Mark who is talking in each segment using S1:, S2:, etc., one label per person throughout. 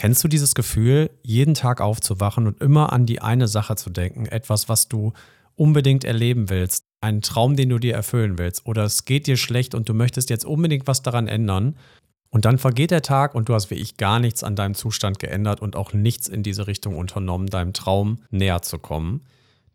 S1: Kennst du dieses Gefühl, jeden Tag aufzuwachen und immer an die eine Sache zu denken, etwas, was du unbedingt erleben willst, einen Traum, den du dir erfüllen willst, oder es geht dir schlecht und du möchtest jetzt unbedingt was daran ändern, und dann vergeht der Tag und du hast wie ich gar nichts an deinem Zustand geändert und auch nichts in diese Richtung unternommen, deinem Traum näher zu kommen.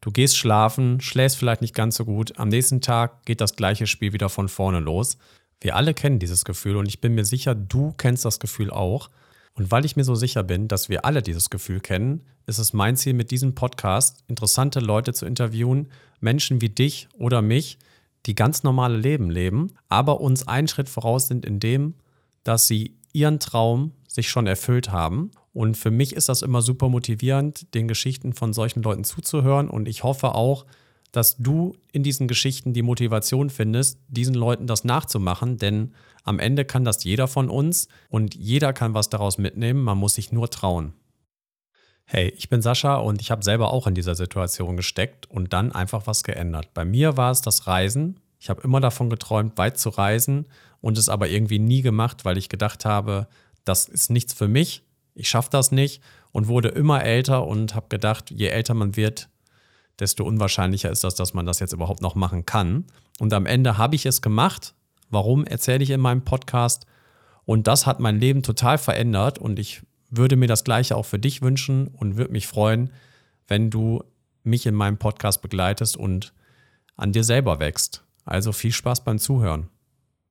S1: Du gehst schlafen, schläfst vielleicht nicht ganz so gut, am nächsten Tag geht das gleiche Spiel wieder von vorne los. Wir alle kennen dieses Gefühl und ich bin mir sicher, du kennst das Gefühl auch. Und weil ich mir so sicher bin, dass wir alle dieses Gefühl kennen, ist es mein Ziel mit diesem Podcast, interessante Leute zu interviewen, Menschen wie dich oder mich, die ganz normale Leben leben, aber uns einen Schritt voraus sind in dem, dass sie ihren Traum sich schon erfüllt haben. Und für mich ist das immer super motivierend, den Geschichten von solchen Leuten zuzuhören. Und ich hoffe auch, dass du in diesen Geschichten die Motivation findest, diesen Leuten das nachzumachen, denn am Ende kann das jeder von uns und jeder kann was daraus mitnehmen, man muss sich nur trauen. Hey, ich bin Sascha und ich habe selber auch in dieser Situation gesteckt und dann einfach was geändert. Bei mir war es das Reisen. Ich habe immer davon geträumt, weit zu reisen und es aber irgendwie nie gemacht, weil ich gedacht habe, das ist nichts für mich, ich schaffe das nicht und wurde immer älter und habe gedacht, je älter man wird, desto unwahrscheinlicher ist das, dass man das jetzt überhaupt noch machen kann. Und am Ende habe ich es gemacht. Warum erzähle ich in meinem Podcast? Und das hat mein Leben total verändert und ich würde mir das gleiche auch für dich wünschen und würde mich freuen, wenn du mich in meinem Podcast begleitest und an dir selber wächst. Also viel Spaß beim Zuhören.